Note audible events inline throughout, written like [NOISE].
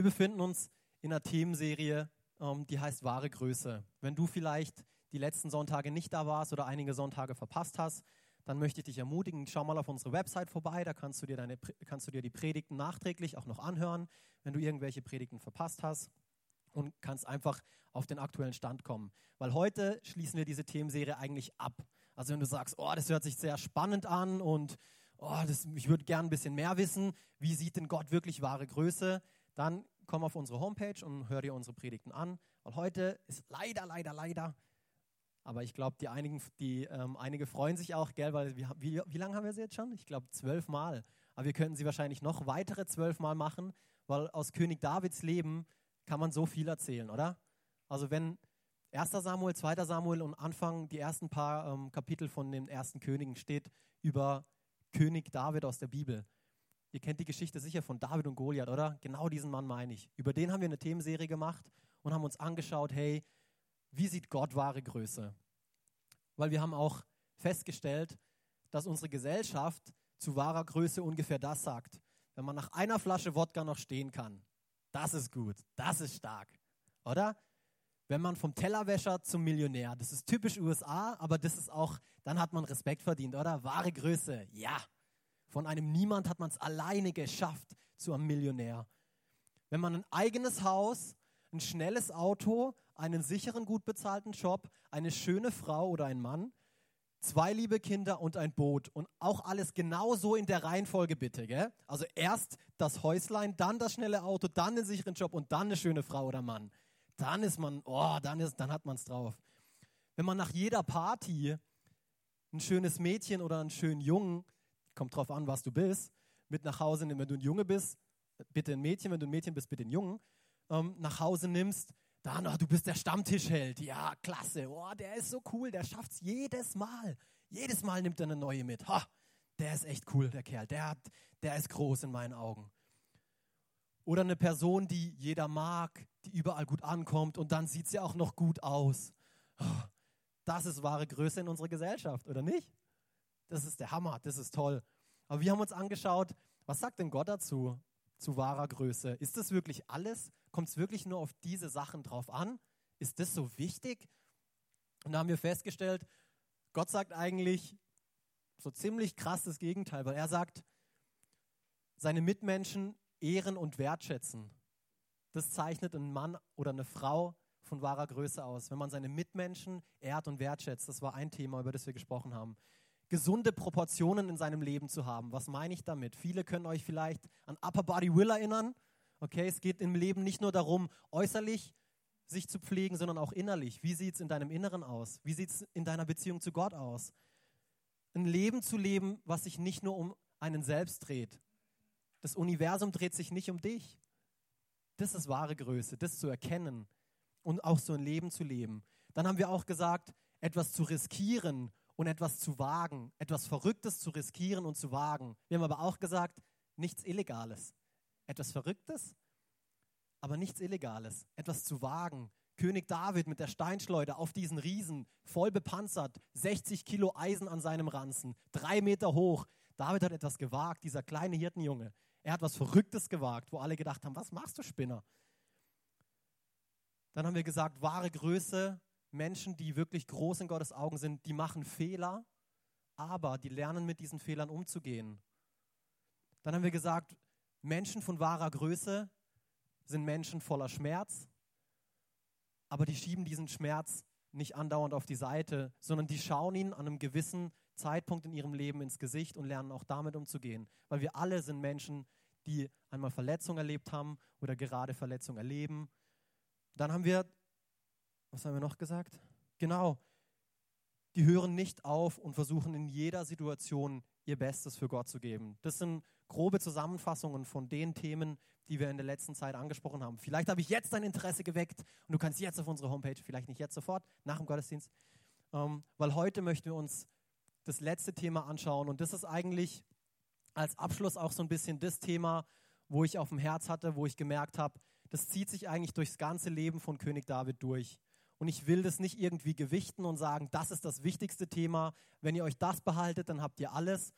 Wir befinden uns in einer Themenserie, ähm, die heißt wahre Größe. Wenn du vielleicht die letzten Sonntage nicht da warst oder einige Sonntage verpasst hast, dann möchte ich dich ermutigen, schau mal auf unsere Website vorbei, da kannst du dir, deine, kannst du dir die Predigten nachträglich auch noch anhören, wenn du irgendwelche Predigten verpasst hast und kannst einfach auf den aktuellen Stand kommen. Weil heute schließen wir diese Themenserie eigentlich ab. Also wenn du sagst, oh, das hört sich sehr spannend an und oh, das, ich würde gerne ein bisschen mehr wissen, wie sieht denn Gott wirklich wahre Größe, dann komm auf unsere Homepage und hör dir unsere Predigten an. Weil heute ist leider, leider, leider, aber ich glaube, die einigen, die, ähm, einige freuen sich auch, gell, weil wir, wie, wie lange haben wir sie jetzt schon? Ich glaube zwölf Mal. Aber wir könnten sie wahrscheinlich noch weitere zwölf Mal machen, weil aus König Davids Leben kann man so viel erzählen, oder? Also wenn 1. Samuel, 2. Samuel und Anfang die ersten paar ähm, Kapitel von den ersten Königen steht über König David aus der Bibel. Ihr kennt die Geschichte sicher von David und Goliath, oder? Genau diesen Mann meine ich. Über den haben wir eine Themenserie gemacht und haben uns angeschaut, hey, wie sieht Gott wahre Größe? Weil wir haben auch festgestellt, dass unsere Gesellschaft zu wahrer Größe ungefähr das sagt. Wenn man nach einer Flasche Wodka noch stehen kann, das ist gut, das ist stark, oder? Wenn man vom Tellerwäscher zum Millionär, das ist typisch USA, aber das ist auch, dann hat man Respekt verdient, oder? Wahre Größe, ja. Von einem Niemand hat man es alleine geschafft zu einem Millionär. Wenn man ein eigenes Haus, ein schnelles Auto, einen sicheren, gut bezahlten Job, eine schöne Frau oder ein Mann, zwei liebe Kinder und ein Boot und auch alles genau so in der Reihenfolge bitte, gell? Also erst das Häuslein, dann das schnelle Auto, dann den sicheren Job und dann eine schöne Frau oder Mann. Dann ist man, oh, dann, ist, dann hat man es drauf. Wenn man nach jeder Party ein schönes Mädchen oder einen schönen Jungen, kommt drauf an, was du bist, mit nach Hause nimmt, wenn du ein Junge bist, bitte ein Mädchen, wenn du ein Mädchen bist, bitte ein Jungen, ähm, nach Hause nimmst, dann, oh, du bist der Stammtischheld. Ja, klasse. Oh, der ist so cool. Der schafft es jedes Mal. Jedes Mal nimmt er eine neue mit. Ha, der ist echt cool, der Kerl. Der, hat, der ist groß in meinen Augen. Oder eine Person, die jeder mag, die überall gut ankommt und dann sieht sie auch noch gut aus. Oh, das ist wahre Größe in unserer Gesellschaft, oder nicht? Das ist der Hammer, das ist toll. Aber wir haben uns angeschaut, was sagt denn Gott dazu, zu wahrer Größe? Ist das wirklich alles? Kommt es wirklich nur auf diese Sachen drauf an? Ist das so wichtig? Und da haben wir festgestellt, Gott sagt eigentlich so ziemlich krass das Gegenteil, weil er sagt, seine Mitmenschen ehren und wertschätzen. Das zeichnet einen Mann oder eine Frau von wahrer Größe aus. Wenn man seine Mitmenschen ehrt und wertschätzt, das war ein Thema, über das wir gesprochen haben. Gesunde Proportionen in seinem Leben zu haben. Was meine ich damit? Viele können euch vielleicht an Upper Body Will erinnern. Okay, es geht im Leben nicht nur darum, äußerlich sich zu pflegen, sondern auch innerlich. Wie sieht es in deinem Inneren aus? Wie sieht es in deiner Beziehung zu Gott aus? Ein Leben zu leben, was sich nicht nur um einen selbst dreht. Das Universum dreht sich nicht um dich. Das ist wahre Größe, das zu erkennen und auch so ein Leben zu leben. Dann haben wir auch gesagt, etwas zu riskieren und etwas zu wagen, etwas Verrücktes zu riskieren und zu wagen. Wir haben aber auch gesagt, nichts Illegales etwas Verrücktes, aber nichts Illegales, etwas zu wagen. König David mit der Steinschleuder auf diesen Riesen, voll bepanzert, 60 Kilo Eisen an seinem Ranzen, drei Meter hoch. David hat etwas gewagt, dieser kleine Hirtenjunge. Er hat was Verrücktes gewagt, wo alle gedacht haben, was machst du, Spinner? Dann haben wir gesagt, wahre Größe, Menschen, die wirklich groß in Gottes Augen sind, die machen Fehler, aber die lernen mit diesen Fehlern umzugehen. Dann haben wir gesagt, Menschen von wahrer Größe sind Menschen voller Schmerz, aber die schieben diesen Schmerz nicht andauernd auf die Seite, sondern die schauen ihn an einem gewissen Zeitpunkt in ihrem Leben ins Gesicht und lernen auch damit umzugehen. Weil wir alle sind Menschen, die einmal Verletzung erlebt haben oder gerade Verletzung erleben. Dann haben wir, was haben wir noch gesagt? Genau, die hören nicht auf und versuchen in jeder Situation ihr Bestes für Gott zu geben. Das sind grobe Zusammenfassungen von den Themen, die wir in der letzten Zeit angesprochen haben. Vielleicht habe ich jetzt dein Interesse geweckt und du kannst jetzt auf unsere Homepage, vielleicht nicht jetzt sofort, nach dem Gottesdienst, ähm, weil heute möchten wir uns das letzte Thema anschauen und das ist eigentlich als Abschluss auch so ein bisschen das Thema, wo ich auf dem Herz hatte, wo ich gemerkt habe, das zieht sich eigentlich durchs ganze Leben von König David durch. Und ich will das nicht irgendwie gewichten und sagen, das ist das wichtigste Thema. Wenn ihr euch das behaltet, dann habt ihr alles.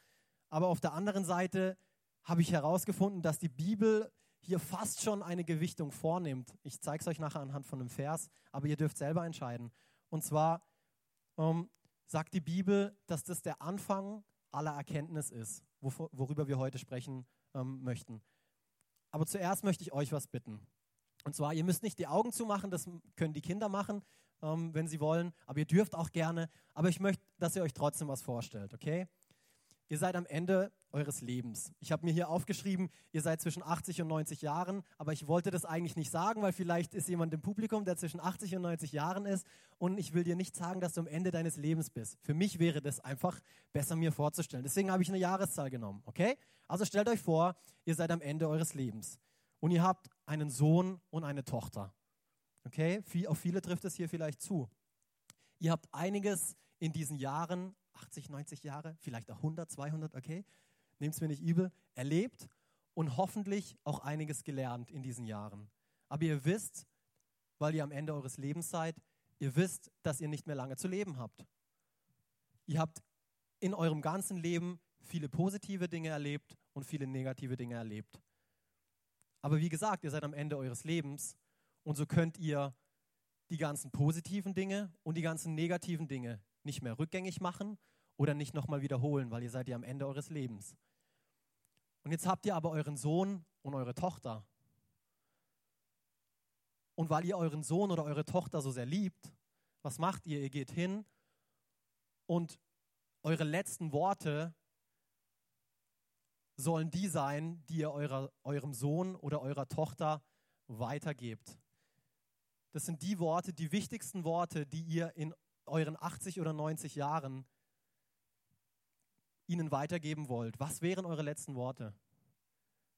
Aber auf der anderen Seite habe ich herausgefunden, dass die Bibel hier fast schon eine Gewichtung vornimmt. Ich zeige es euch nachher anhand von einem Vers, aber ihr dürft selber entscheiden. Und zwar ähm, sagt die Bibel, dass das der Anfang aller Erkenntnis ist, worüber wir heute sprechen ähm, möchten. Aber zuerst möchte ich euch was bitten. Und zwar, ihr müsst nicht die Augen zumachen, das können die Kinder machen, ähm, wenn sie wollen, aber ihr dürft auch gerne. Aber ich möchte, dass ihr euch trotzdem was vorstellt, okay? Ihr seid am Ende eures Lebens. Ich habe mir hier aufgeschrieben, ihr seid zwischen 80 und 90 Jahren, aber ich wollte das eigentlich nicht sagen, weil vielleicht ist jemand im Publikum, der zwischen 80 und 90 Jahren ist und ich will dir nicht sagen, dass du am Ende deines Lebens bist. Für mich wäre das einfach besser mir vorzustellen. Deswegen habe ich eine Jahreszahl genommen, okay? Also stellt euch vor, ihr seid am Ende eures Lebens und ihr habt einen Sohn und eine Tochter. Okay? Auf viele trifft es hier vielleicht zu. Ihr habt einiges in diesen Jahren 80, 90 Jahre, vielleicht auch 100, 200, okay, nehmt es mir nicht übel, erlebt und hoffentlich auch einiges gelernt in diesen Jahren. Aber ihr wisst, weil ihr am Ende eures Lebens seid, ihr wisst, dass ihr nicht mehr lange zu leben habt. Ihr habt in eurem ganzen Leben viele positive Dinge erlebt und viele negative Dinge erlebt. Aber wie gesagt, ihr seid am Ende eures Lebens und so könnt ihr die ganzen positiven Dinge und die ganzen negativen Dinge nicht mehr rückgängig machen oder nicht nochmal wiederholen, weil ihr seid ja am Ende eures Lebens. Und jetzt habt ihr aber euren Sohn und eure Tochter. Und weil ihr euren Sohn oder eure Tochter so sehr liebt, was macht ihr? Ihr geht hin und eure letzten Worte sollen die sein, die ihr eurer, eurem Sohn oder eurer Tochter weitergebt. Das sind die Worte, die wichtigsten Worte, die ihr in euren 80 oder 90 Jahren ihnen weitergeben wollt. Was wären eure letzten Worte?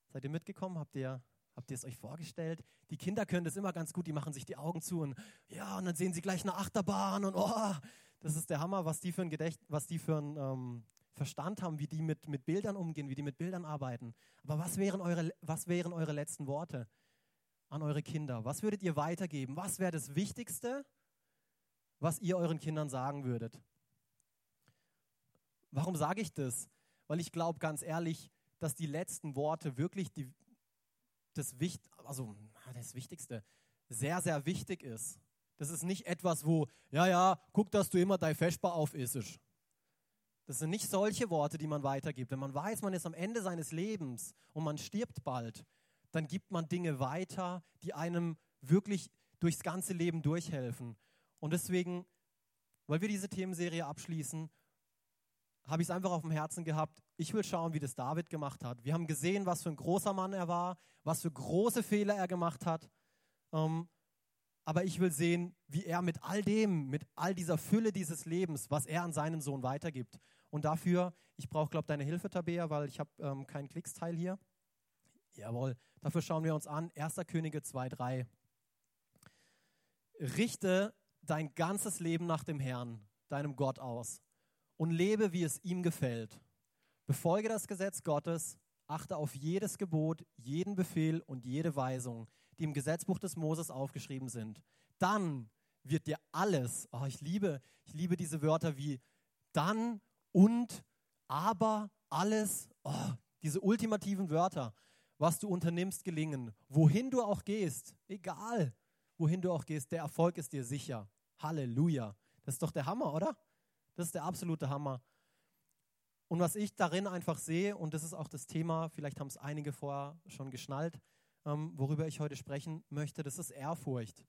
Seid ihr mitgekommen? Habt ihr, habt ihr es euch vorgestellt? Die Kinder können das immer ganz gut, die machen sich die Augen zu und ja, und dann sehen sie gleich eine Achterbahn und oh, das ist der Hammer, was die für ein Gedächt, was die für ein ähm, Verstand haben, wie die mit, mit Bildern umgehen, wie die mit Bildern arbeiten. Aber was wären eure, was wären eure letzten Worte an eure Kinder? Was würdet ihr weitergeben? Was wäre das Wichtigste, was ihr euren Kindern sagen würdet? Warum sage ich das? Weil ich glaube ganz ehrlich, dass die letzten Worte wirklich die, das, Wicht, also das Wichtigste sehr, sehr wichtig ist. Das ist nicht etwas, wo, ja, ja, guck, dass du immer dein Feschbar auf isst. Das sind nicht solche Worte, die man weitergibt. Wenn man weiß, man ist am Ende seines Lebens und man stirbt bald, dann gibt man Dinge weiter, die einem wirklich durchs ganze Leben durchhelfen. Und deswegen, weil wir diese Themenserie abschließen, habe ich es einfach auf dem Herzen gehabt, ich will schauen, wie das David gemacht hat. Wir haben gesehen, was für ein großer Mann er war, was für große Fehler er gemacht hat. Ähm, aber ich will sehen, wie er mit all dem, mit all dieser Fülle dieses Lebens, was er an seinen Sohn weitergibt. Und dafür, ich brauche, glaube deine Hilfe, Tabea, weil ich habe ähm, keinen Klicksteil hier. Jawohl, dafür schauen wir uns an. 1. Könige 2,3. Richte dein ganzes Leben nach dem Herrn, deinem Gott aus und lebe, wie es ihm gefällt. Befolge das Gesetz Gottes, achte auf jedes Gebot, jeden Befehl und jede Weisung, die im Gesetzbuch des Moses aufgeschrieben sind. Dann wird dir alles, oh, ich liebe, ich liebe diese Wörter wie dann und aber alles, oh, diese ultimativen Wörter, was du unternimmst, gelingen. Wohin du auch gehst, egal wohin du auch gehst, der Erfolg ist dir sicher. Halleluja. Das ist doch der Hammer, oder? Das ist der absolute Hammer. Und was ich darin einfach sehe, und das ist auch das Thema, vielleicht haben es einige vorher schon geschnallt, ähm, worüber ich heute sprechen möchte, das ist Ehrfurcht.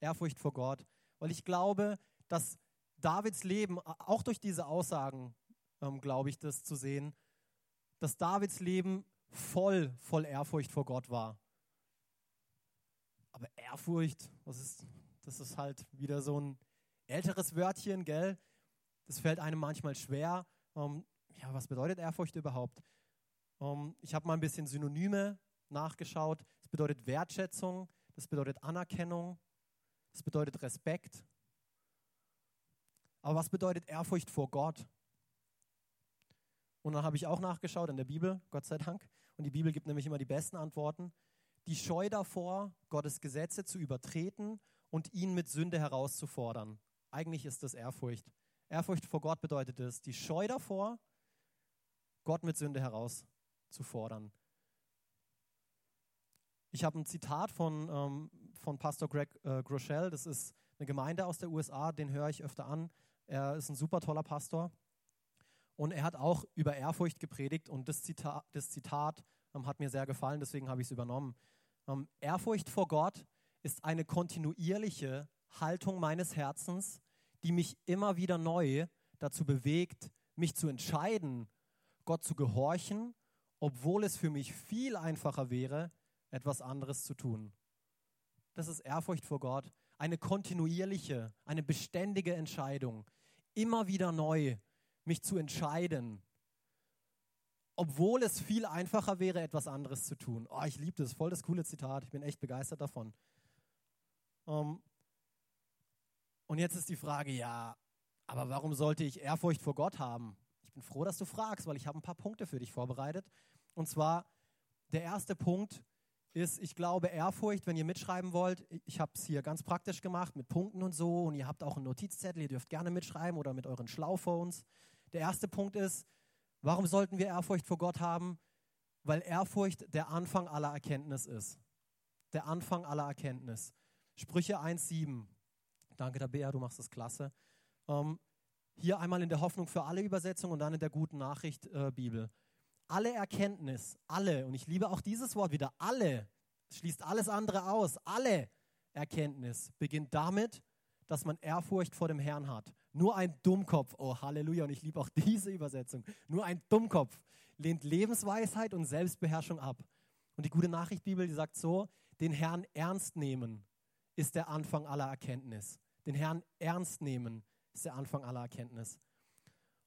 Ehrfurcht vor Gott. Weil ich glaube, dass Davids Leben, auch durch diese Aussagen, ähm, glaube ich, das zu sehen, dass Davids Leben voll, voll Ehrfurcht vor Gott war. Aber Ehrfurcht, was ist, das ist halt wieder so ein älteres Wörtchen, gell? Das fällt einem manchmal schwer. Ähm, ja, was bedeutet Ehrfurcht überhaupt? Ähm, ich habe mal ein bisschen Synonyme nachgeschaut. Es bedeutet Wertschätzung, das bedeutet Anerkennung, das bedeutet Respekt. Aber was bedeutet Ehrfurcht vor Gott? Und dann habe ich auch nachgeschaut in der Bibel, Gott sei Dank. Und die Bibel gibt nämlich immer die besten Antworten. Die Scheu davor, Gottes Gesetze zu übertreten und ihn mit Sünde herauszufordern. Eigentlich ist das Ehrfurcht. Ehrfurcht vor Gott bedeutet es, die Scheu davor, Gott mit Sünde herauszufordern. Ich habe ein Zitat von, ähm, von Pastor Greg äh, Groeschel, das ist eine Gemeinde aus der USA, den höre ich öfter an. Er ist ein super toller Pastor. Und er hat auch über Ehrfurcht gepredigt und das Zitat, das Zitat ähm, hat mir sehr gefallen, deswegen habe ich es übernommen. Ähm, Ehrfurcht vor Gott ist eine kontinuierliche Haltung meines Herzens, die mich immer wieder neu dazu bewegt, mich zu entscheiden, Gott zu gehorchen, obwohl es für mich viel einfacher wäre, etwas anderes zu tun. Das ist Ehrfurcht vor Gott, eine kontinuierliche, eine beständige Entscheidung, immer wieder neu mich zu entscheiden, obwohl es viel einfacher wäre, etwas anderes zu tun. Oh, ich liebe das, voll das coole Zitat, ich bin echt begeistert davon. Um, ähm, und jetzt ist die Frage, ja, aber warum sollte ich Ehrfurcht vor Gott haben? Ich bin froh, dass du fragst, weil ich habe ein paar Punkte für dich vorbereitet. Und zwar, der erste Punkt ist, ich glaube, Ehrfurcht, wenn ihr mitschreiben wollt, ich habe es hier ganz praktisch gemacht mit Punkten und so und ihr habt auch einen Notizzettel, ihr dürft gerne mitschreiben oder mit euren Schlauphones. Der erste Punkt ist, warum sollten wir Ehrfurcht vor Gott haben? Weil Ehrfurcht der Anfang aller Erkenntnis ist. Der Anfang aller Erkenntnis. Sprüche 1,7. Danke, Tabea, du machst das klasse. Ähm, hier einmal in der Hoffnung für alle Übersetzungen und dann in der guten Nachricht äh, Bibel. Alle Erkenntnis, alle, und ich liebe auch dieses Wort wieder, alle, schließt alles andere aus, alle Erkenntnis beginnt damit, dass man Ehrfurcht vor dem Herrn hat. Nur ein Dummkopf, oh Halleluja, und ich liebe auch [LAUGHS] diese Übersetzung, nur ein Dummkopf lehnt Lebensweisheit und Selbstbeherrschung ab. Und die gute Nachricht Bibel, die sagt so, den Herrn ernst nehmen ist der Anfang aller Erkenntnis. Den Herrn ernst nehmen ist der Anfang aller Erkenntnis.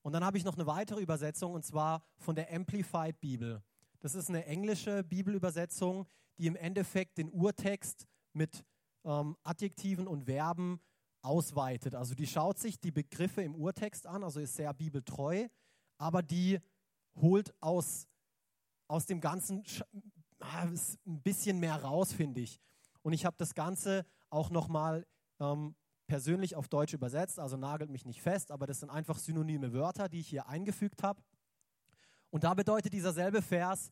Und dann habe ich noch eine weitere Übersetzung und zwar von der Amplified Bibel. Das ist eine englische Bibelübersetzung, die im Endeffekt den Urtext mit ähm, Adjektiven und Verben ausweitet. Also die schaut sich die Begriffe im Urtext an, also ist sehr bibeltreu, aber die holt aus, aus dem Ganzen ah, ein bisschen mehr raus, finde ich. Und ich habe das Ganze auch nochmal ähm, persönlich auf Deutsch übersetzt, also nagelt mich nicht fest, aber das sind einfach synonyme Wörter, die ich hier eingefügt habe. Und da bedeutet dieser selbe Vers,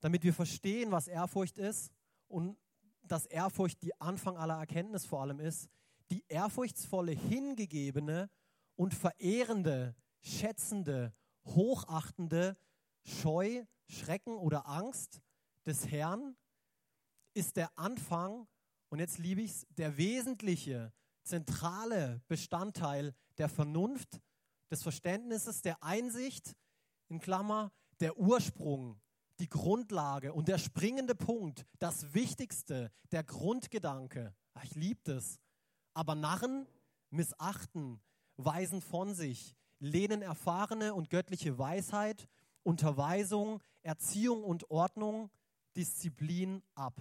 damit wir verstehen, was Ehrfurcht ist und dass Ehrfurcht die Anfang aller Erkenntnis vor allem ist, die ehrfurchtsvolle, hingegebene und verehrende, schätzende, hochachtende Scheu, Schrecken oder Angst des Herrn ist der Anfang, und jetzt liebe ich es, der wesentliche, zentrale Bestandteil der Vernunft, des Verständnisses, der Einsicht, in Klammer, der Ursprung, die Grundlage und der springende Punkt, das Wichtigste, der Grundgedanke. Ach, ich liebe das. Aber Narren missachten, weisen von sich, lehnen erfahrene und göttliche Weisheit, Unterweisung, Erziehung und Ordnung, Disziplin ab.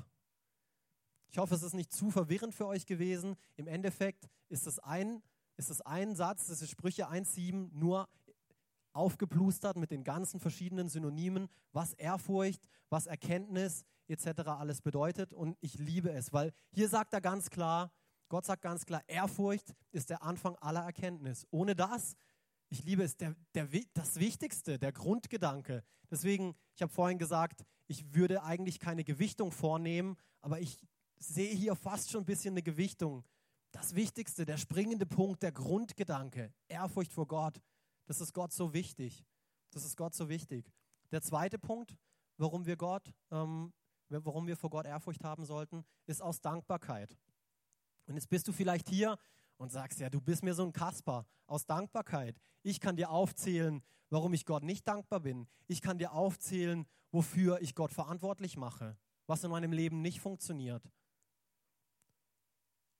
Ich hoffe, es ist nicht zu verwirrend für euch gewesen. Im Endeffekt ist es ein, ist es ein Satz, das ist Sprüche 1,7, nur aufgeplustert mit den ganzen verschiedenen Synonymen, was Ehrfurcht, was Erkenntnis etc. alles bedeutet. Und ich liebe es, weil hier sagt er ganz klar, Gott sagt ganz klar, Ehrfurcht ist der Anfang aller Erkenntnis. Ohne das, ich liebe es, der, der, das Wichtigste, der Grundgedanke. Deswegen, ich habe vorhin gesagt, ich würde eigentlich keine Gewichtung vornehmen, aber ich sehe hier fast schon ein bisschen eine Gewichtung. Das Wichtigste, der springende Punkt, der Grundgedanke, Ehrfurcht vor Gott, das ist Gott so wichtig. Das ist Gott so wichtig. Der zweite Punkt, warum wir Gott, ähm, warum wir vor Gott Ehrfurcht haben sollten, ist aus Dankbarkeit. Und jetzt bist du vielleicht hier und sagst, ja, du bist mir so ein Kasper aus Dankbarkeit. Ich kann dir aufzählen, warum ich Gott nicht dankbar bin. Ich kann dir aufzählen, wofür ich Gott verantwortlich mache, was in meinem Leben nicht funktioniert.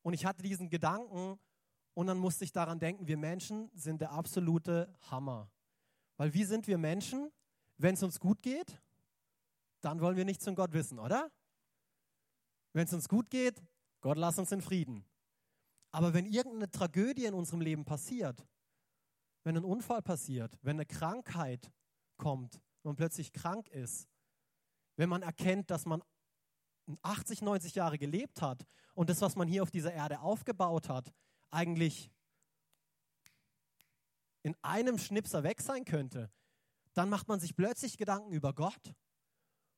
Und ich hatte diesen Gedanken und dann musste ich daran denken, wir Menschen sind der absolute Hammer. Weil wie sind wir Menschen? Wenn es uns gut geht, dann wollen wir nichts von Gott wissen, oder? Wenn es uns gut geht, Gott lass uns in Frieden. Aber wenn irgendeine Tragödie in unserem Leben passiert, wenn ein Unfall passiert, wenn eine Krankheit kommt, wenn man plötzlich krank ist, wenn man erkennt, dass man 80, 90 Jahre gelebt hat und das, was man hier auf dieser Erde aufgebaut hat, eigentlich in einem Schnipser weg sein könnte, dann macht man sich plötzlich Gedanken über Gott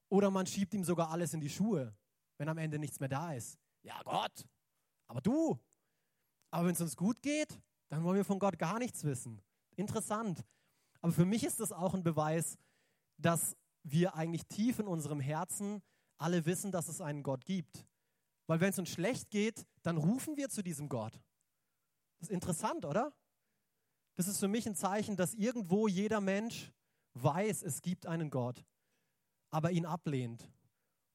oder man schiebt ihm sogar alles in die Schuhe. wenn am Ende nichts mehr da ist? Ja, Gott. Aber du. Aber wenn es uns gut geht, dann wollen wir von Gott gar nichts wissen. Interessant. Aber für mich ist das auch ein Beweis, dass wir eigentlich tief in unserem Herzen alle wissen, dass es einen Gott gibt. Weil wenn es uns schlecht geht, dann rufen wir zu diesem Gott. Das ist interessant, oder? Das ist für mich ein Zeichen, dass irgendwo jeder Mensch weiß, es gibt einen Gott, aber ihn ablehnt.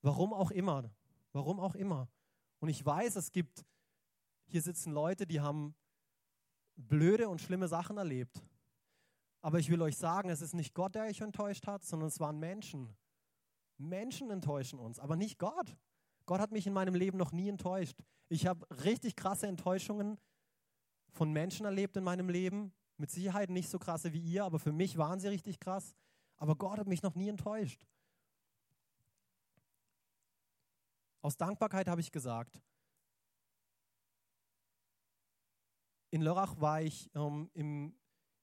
Warum auch immer. Warum auch immer. Und ich weiß, es gibt, hier sitzen Leute, die haben blöde und schlimme Sachen erlebt. Aber ich will euch sagen, es ist nicht Gott, der euch enttäuscht hat, sondern es waren Menschen. Menschen enttäuschen uns, aber nicht Gott. Gott hat mich in meinem Leben noch nie enttäuscht. Ich habe richtig krasse Enttäuschungen von Menschen erlebt in meinem Leben. Mit Sicherheit nicht so krasse wie ihr, aber für mich waren sie richtig krass. Aber Gott hat mich noch nie enttäuscht. Aus Dankbarkeit habe ich gesagt. In Lörrach war ich ähm, im,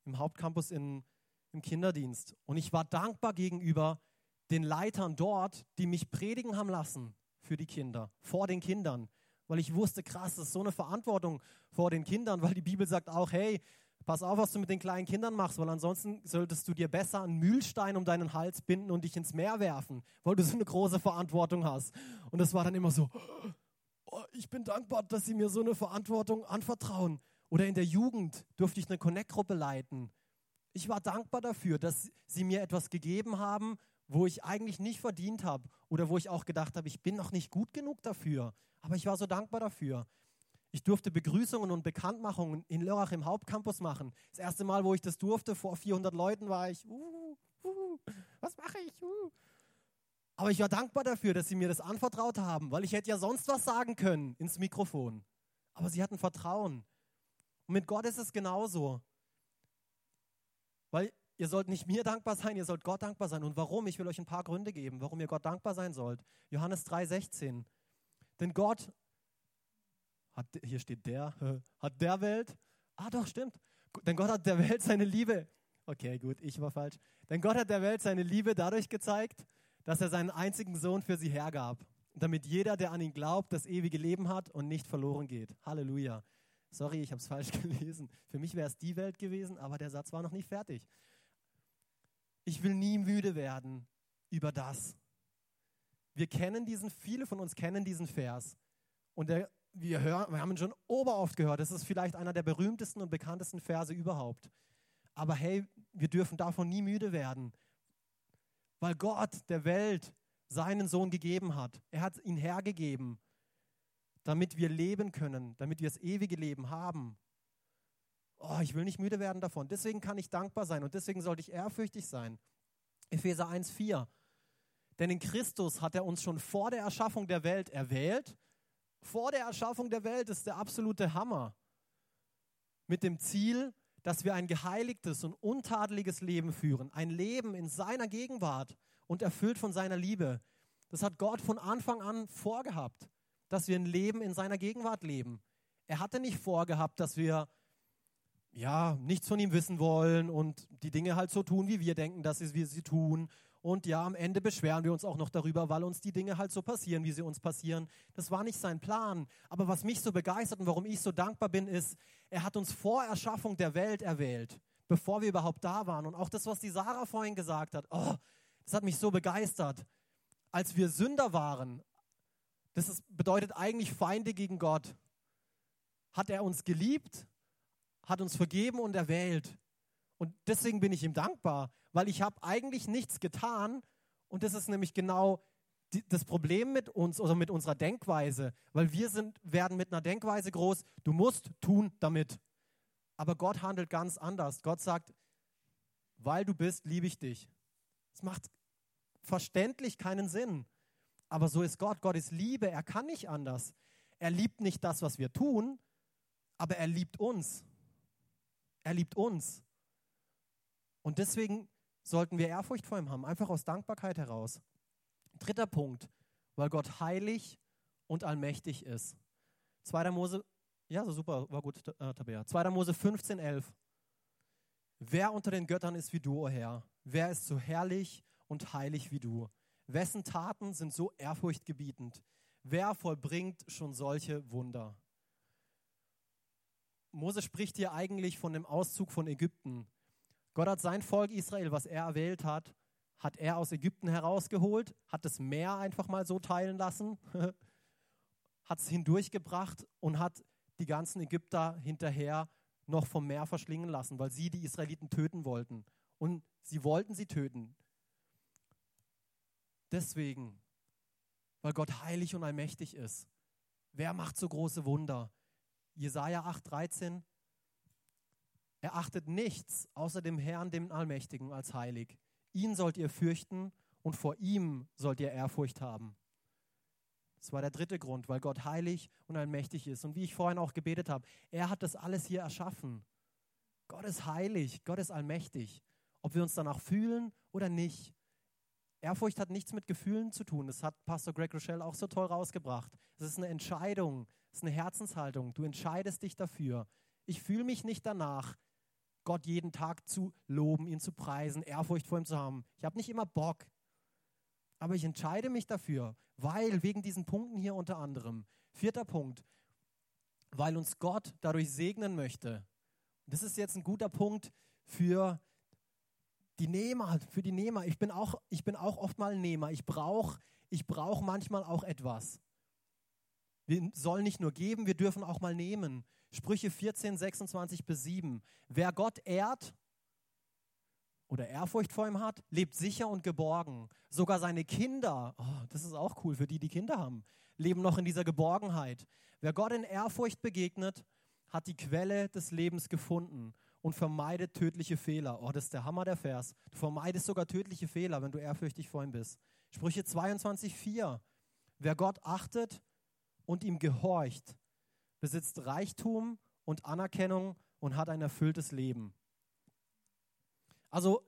im Hauptcampus in, im Kinderdienst und ich war dankbar gegenüber den Leitern dort, die mich predigen haben lassen für die Kinder, vor den Kindern, weil ich wusste, krass, das ist so eine Verantwortung vor den Kindern, weil die Bibel sagt auch, hey, pass auf, was du mit den kleinen Kindern machst, weil ansonsten solltest du dir besser einen Mühlstein um deinen Hals binden und dich ins Meer werfen, weil du so eine große Verantwortung hast. Und das war dann immer so, oh, ich bin dankbar, dass sie mir so eine Verantwortung anvertrauen. Oder in der Jugend durfte ich eine Connect-Gruppe leiten. Ich war dankbar dafür, dass sie mir etwas gegeben haben, wo ich eigentlich nicht verdient habe oder wo ich auch gedacht habe, ich bin noch nicht gut genug dafür. Aber ich war so dankbar dafür. Ich durfte Begrüßungen und Bekanntmachungen in Lörrach im Hauptcampus machen. Das erste Mal, wo ich das durfte, vor 400 Leuten, war ich, uh, uh, was mache ich? Uh. Aber ich war dankbar dafür, dass sie mir das anvertraut haben, weil ich hätte ja sonst was sagen können ins Mikrofon. Aber sie hatten Vertrauen. Und mit Gott ist es genauso. Weil Ihr sollt nicht mir dankbar sein, ihr sollt Gott dankbar sein. Und warum? Ich will euch ein paar Gründe geben, warum ihr Gott dankbar sein sollt. Johannes 3,16. Denn Gott hat, hier steht der, [LAUGHS] hat der Welt, ah doch, stimmt. Denn Gott hat der Welt seine Liebe, okay, gut, ich war falsch. Denn Gott hat der Welt seine Liebe dadurch gezeigt, dass er seinen einzigen Sohn für sie hergab, damit jeder, der an ihn glaubt, das ewige Leben hat und nicht verloren geht. Halleluja. Sorry, ich habe es [LAUGHS] falsch gelesen. Für mich wäre es die Welt gewesen, aber der Satz war noch nicht fertig. Ich will nie müde werden über das. Wir kennen diesen, viele von uns kennen diesen Vers. Und der, wir, hören, wir haben ihn schon oberoft gehört. Das ist vielleicht einer der berühmtesten und bekanntesten Verse überhaupt. Aber hey, wir dürfen davon nie müde werden. Weil Gott der Welt seinen Sohn gegeben hat. Er hat ihn hergegeben, damit wir leben können, damit wir das ewige Leben haben oh, ich will nicht müde werden davon. Deswegen kann ich dankbar sein und deswegen sollte ich ehrfürchtig sein. Epheser 1,4. Denn in Christus hat er uns schon vor der Erschaffung der Welt erwählt. Vor der Erschaffung der Welt ist der absolute Hammer. Mit dem Ziel, dass wir ein geheiligtes und untadeliges Leben führen. Ein Leben in seiner Gegenwart und erfüllt von seiner Liebe. Das hat Gott von Anfang an vorgehabt, dass wir ein Leben in seiner Gegenwart leben. Er hatte nicht vorgehabt, dass wir ja, nichts von ihm wissen wollen und die Dinge halt so tun, wie wir denken, dass wir sie tun. Und ja, am Ende beschweren wir uns auch noch darüber, weil uns die Dinge halt so passieren, wie sie uns passieren. Das war nicht sein Plan. Aber was mich so begeistert und warum ich so dankbar bin, ist, er hat uns vor Erschaffung der Welt erwählt, bevor wir überhaupt da waren. Und auch das, was die Sarah vorhin gesagt hat, oh, das hat mich so begeistert. Als wir Sünder waren, das ist, bedeutet eigentlich Feinde gegen Gott, hat er uns geliebt hat uns vergeben und erwählt. Und deswegen bin ich ihm dankbar, weil ich habe eigentlich nichts getan. Und das ist nämlich genau die, das Problem mit uns oder mit unserer Denkweise, weil wir sind, werden mit einer Denkweise groß, du musst tun damit. Aber Gott handelt ganz anders. Gott sagt, weil du bist, liebe ich dich. Es macht verständlich keinen Sinn. Aber so ist Gott. Gott ist Liebe. Er kann nicht anders. Er liebt nicht das, was wir tun, aber er liebt uns. Er liebt uns. Und deswegen sollten wir Ehrfurcht vor ihm haben, einfach aus Dankbarkeit heraus. Dritter Punkt, weil Gott heilig und allmächtig ist. 2. Mose, ja, so super, war gut, äh, Tabea. 2. Mose 15, 11. Wer unter den Göttern ist wie du, o oh Herr? Wer ist so herrlich und heilig wie du? Wessen Taten sind so ehrfurchtgebietend? wer vollbringt schon solche Wunder? Mose spricht hier eigentlich von dem Auszug von Ägypten. Gott hat sein Volk Israel, was er erwählt hat, hat er aus Ägypten herausgeholt, hat das Meer einfach mal so teilen lassen, [LAUGHS] hat es hindurchgebracht und hat die ganzen Ägypter hinterher noch vom Meer verschlingen lassen, weil sie die Israeliten töten wollten. Und sie wollten sie töten. Deswegen, weil Gott heilig und allmächtig ist. Wer macht so große Wunder? Jesaja 8,13. Er achtet nichts außer dem Herrn, dem Allmächtigen, als heilig. Ihn sollt ihr fürchten und vor ihm sollt ihr Ehrfurcht haben. Das war der dritte Grund, weil Gott heilig und allmächtig ist. Und wie ich vorhin auch gebetet habe, er hat das alles hier erschaffen. Gott ist heilig, Gott ist allmächtig. Ob wir uns danach fühlen oder nicht. Ehrfurcht hat nichts mit Gefühlen zu tun. Das hat Pastor Greg Rochelle auch so toll rausgebracht. Es ist eine Entscheidung, es ist eine Herzenshaltung. Du entscheidest dich dafür. Ich fühle mich nicht danach, Gott jeden Tag zu loben, ihn zu preisen, Ehrfurcht vor ihm zu haben. Ich habe nicht immer Bock. Aber ich entscheide mich dafür, weil wegen diesen Punkten hier unter anderem. Vierter Punkt, weil uns Gott dadurch segnen möchte. Das ist jetzt ein guter Punkt für die Nehmer, für die Nehmer. Ich bin auch, ich bin auch oft mal Nehmer. Ich brauche ich brauch manchmal auch etwas. Wir sollen nicht nur geben, wir dürfen auch mal nehmen. Sprüche 14, 26 bis 7. Wer Gott ehrt oder Ehrfurcht vor ihm hat, lebt sicher und geborgen. Sogar seine Kinder, oh, das ist auch cool für die, die Kinder haben, leben noch in dieser Geborgenheit. Wer Gott in Ehrfurcht begegnet, hat die Quelle des Lebens gefunden und vermeidet tödliche Fehler. Oh, das ist der Hammer der Vers. Du vermeidest sogar tödliche Fehler, wenn du ehrfürchtig vor ihm bist. Sprüche 22, 4. Wer Gott achtet und ihm gehorcht, besitzt Reichtum und Anerkennung und hat ein erfülltes Leben. Also,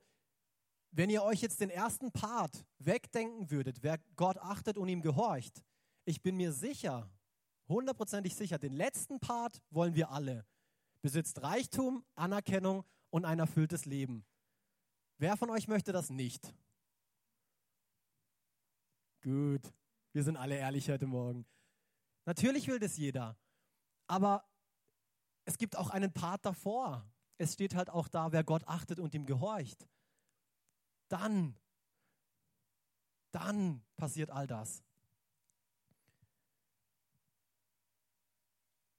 wenn ihr euch jetzt den ersten Part wegdenken würdet, wer Gott achtet und ihm gehorcht, ich bin mir sicher, hundertprozentig sicher, den letzten Part wollen wir alle. Besitzt Reichtum, Anerkennung und ein erfülltes Leben. Wer von euch möchte das nicht? Gut, wir sind alle ehrlich heute Morgen. Natürlich will das jeder, aber es gibt auch einen Part davor es steht halt auch da, wer Gott achtet und ihm gehorcht. Dann, dann passiert all das.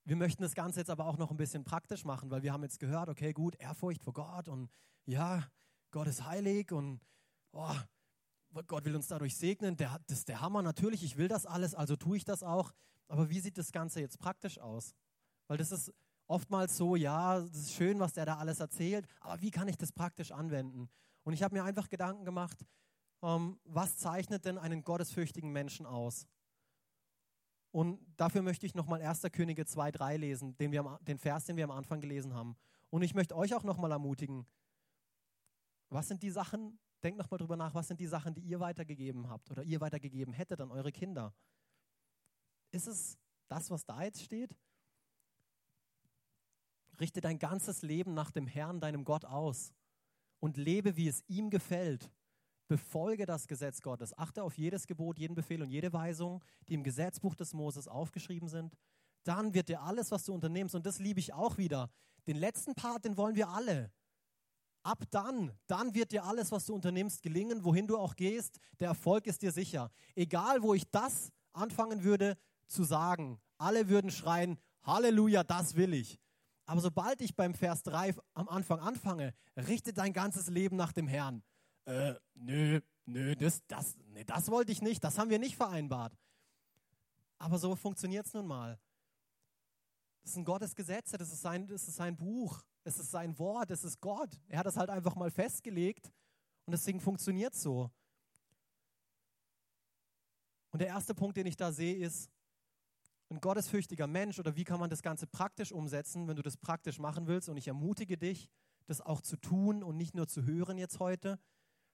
Wir möchten das Ganze jetzt aber auch noch ein bisschen praktisch machen, weil wir haben jetzt gehört, okay, gut, Ehrfurcht vor Gott und ja, Gott ist heilig und oh, Gott will uns dadurch segnen. Der, das ist der Hammer, natürlich, ich will das alles, also tue ich das auch. Aber wie sieht das Ganze jetzt praktisch aus? Weil das ist oftmals so, ja, das ist schön, was der da alles erzählt, aber wie kann ich das praktisch anwenden? Und ich habe mir einfach Gedanken gemacht, ähm, was zeichnet denn einen gottesfürchtigen Menschen aus? Und dafür möchte ich nochmal 1. Könige 2,3 lesen, den, wir, den Vers, den wir am Anfang gelesen haben. Und ich möchte euch auch nochmal ermutigen, was sind die Sachen, denkt nochmal drüber nach, was sind die Sachen, die ihr weitergegeben habt oder ihr weitergegeben hättet an eure Kinder? Ist es das, was da jetzt steht? Richte dein ganzes Leben nach dem Herrn, deinem Gott aus und lebe, wie es ihm gefällt. Befolge das Gesetz Gottes. Achte auf jedes Gebot, jeden Befehl und jede Weisung, die im Gesetzbuch des Moses aufgeschrieben sind. Dann wird dir alles, was du unternimmst, und das liebe ich auch wieder. Den letzten Part, den wollen wir alle. Ab dann, dann wird dir alles, was du unternimmst, gelingen, wohin du auch gehst. Der Erfolg ist dir sicher. Egal, wo ich das anfangen würde zu sagen, alle würden schreien, Halleluja, das will ich. Aber sobald ich beim Vers 3 am Anfang anfange, richte dein ganzes Leben nach dem Herrn. Äh, nö, nö, das, das, nee, das wollte ich nicht, das haben wir nicht vereinbart. Aber so funktioniert es nun mal. Das sind Gottes Gesetze, das ist, sein, das ist sein Buch, es ist sein Wort, es ist Gott. Er hat das halt einfach mal festgelegt und deswegen funktioniert es so. Und der erste Punkt, den ich da sehe, ist, ein gottesfürchtiger Mensch oder wie kann man das Ganze praktisch umsetzen, wenn du das praktisch machen willst. Und ich ermutige dich, das auch zu tun und nicht nur zu hören jetzt heute,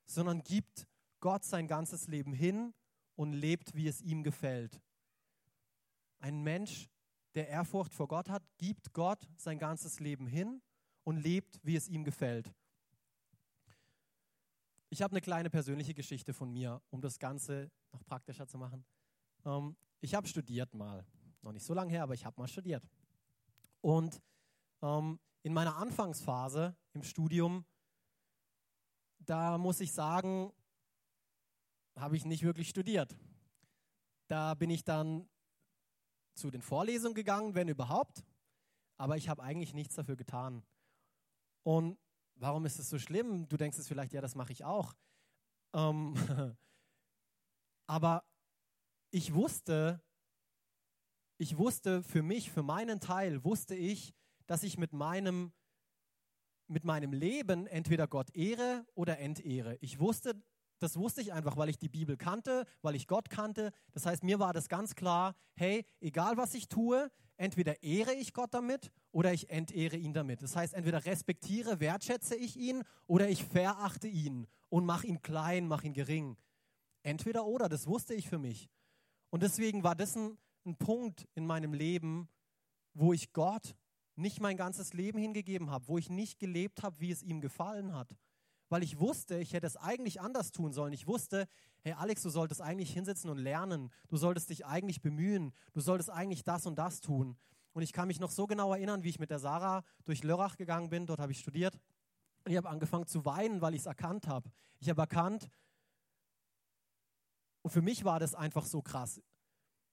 sondern gibt Gott sein ganzes Leben hin und lebt, wie es ihm gefällt. Ein Mensch, der Ehrfurcht vor Gott hat, gibt Gott sein ganzes Leben hin und lebt, wie es ihm gefällt. Ich habe eine kleine persönliche Geschichte von mir, um das Ganze noch praktischer zu machen. Ähm, ich habe studiert mal. Noch nicht so lange her, aber ich habe mal studiert. Und ähm, in meiner Anfangsphase im Studium, da muss ich sagen, habe ich nicht wirklich studiert. Da bin ich dann zu den Vorlesungen gegangen, wenn überhaupt, aber ich habe eigentlich nichts dafür getan. Und warum ist es so schlimm? Du denkst es vielleicht, ja, das mache ich auch. Ähm [LAUGHS] aber ich wusste, ich wusste für mich, für meinen Teil, wusste ich, dass ich mit meinem, mit meinem Leben entweder Gott ehre oder entehre. Ich wusste, das wusste ich einfach, weil ich die Bibel kannte, weil ich Gott kannte. Das heißt, mir war das ganz klar, hey, egal was ich tue, entweder ehre ich Gott damit oder ich entehre ihn damit. Das heißt, entweder respektiere, wertschätze ich ihn oder ich verachte ihn und mache ihn klein, mache ihn gering. Entweder oder, das wusste ich für mich. Und deswegen war das ein, ein Punkt in meinem Leben, wo ich Gott nicht mein ganzes Leben hingegeben habe, wo ich nicht gelebt habe, wie es ihm gefallen hat. Weil ich wusste, ich hätte es eigentlich anders tun sollen. Ich wusste, hey Alex, du solltest eigentlich hinsetzen und lernen. Du solltest dich eigentlich bemühen. Du solltest eigentlich das und das tun. Und ich kann mich noch so genau erinnern, wie ich mit der Sarah durch Lörrach gegangen bin. Dort habe ich studiert. Und ich habe angefangen zu weinen, weil ich es erkannt habe. Ich habe erkannt, und für mich war das einfach so krass.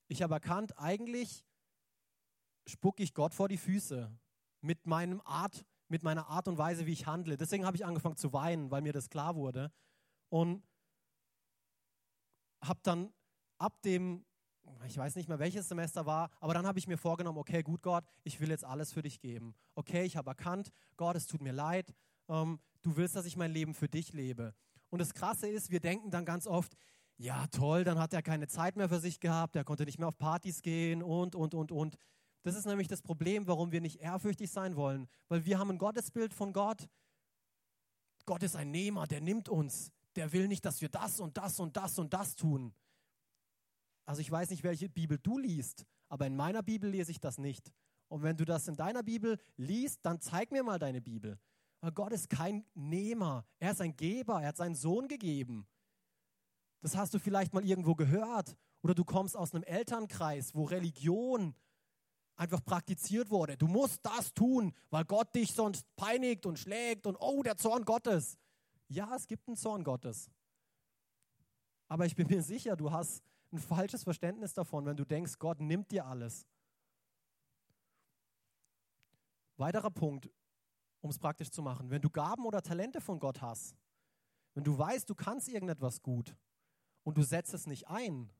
Ich habe erkannt, eigentlich spucke ich Gott vor die Füße mit, meinem Art, mit meiner Art und Weise, wie ich handle. Deswegen habe ich angefangen zu weinen, weil mir das klar wurde. Und habe dann ab dem, ich weiß nicht mehr welches Semester war, aber dann habe ich mir vorgenommen, okay, gut Gott, ich will jetzt alles für dich geben. Okay, ich habe erkannt, Gott, es tut mir leid, ähm, du willst, dass ich mein Leben für dich lebe. Und das Krasse ist, wir denken dann ganz oft, ja toll, dann hat er keine Zeit mehr für sich gehabt, er konnte nicht mehr auf Partys gehen und, und, und, und. Das ist nämlich das Problem, warum wir nicht ehrfürchtig sein wollen, weil wir haben ein Gottesbild von Gott. Gott ist ein Nehmer, der nimmt uns. Der will nicht, dass wir das und das und das und das tun. Also ich weiß nicht, welche Bibel du liest, aber in meiner Bibel lese ich das nicht. Und wenn du das in deiner Bibel liest, dann zeig mir mal deine Bibel. Weil Gott ist kein Nehmer, er ist ein Geber, er hat seinen Sohn gegeben. Das hast du vielleicht mal irgendwo gehört. Oder du kommst aus einem Elternkreis, wo Religion einfach praktiziert wurde. Du musst das tun, weil Gott dich sonst peinigt und schlägt und oh, der Zorn Gottes. Ja, es gibt einen Zorn Gottes. Aber ich bin mir sicher, du hast ein falsches Verständnis davon, wenn du denkst, Gott nimmt dir alles. Weiterer Punkt, um es praktisch zu machen. Wenn du Gaben oder Talente von Gott hast, wenn du weißt, du kannst irgendetwas gut und du setzt es nicht ein,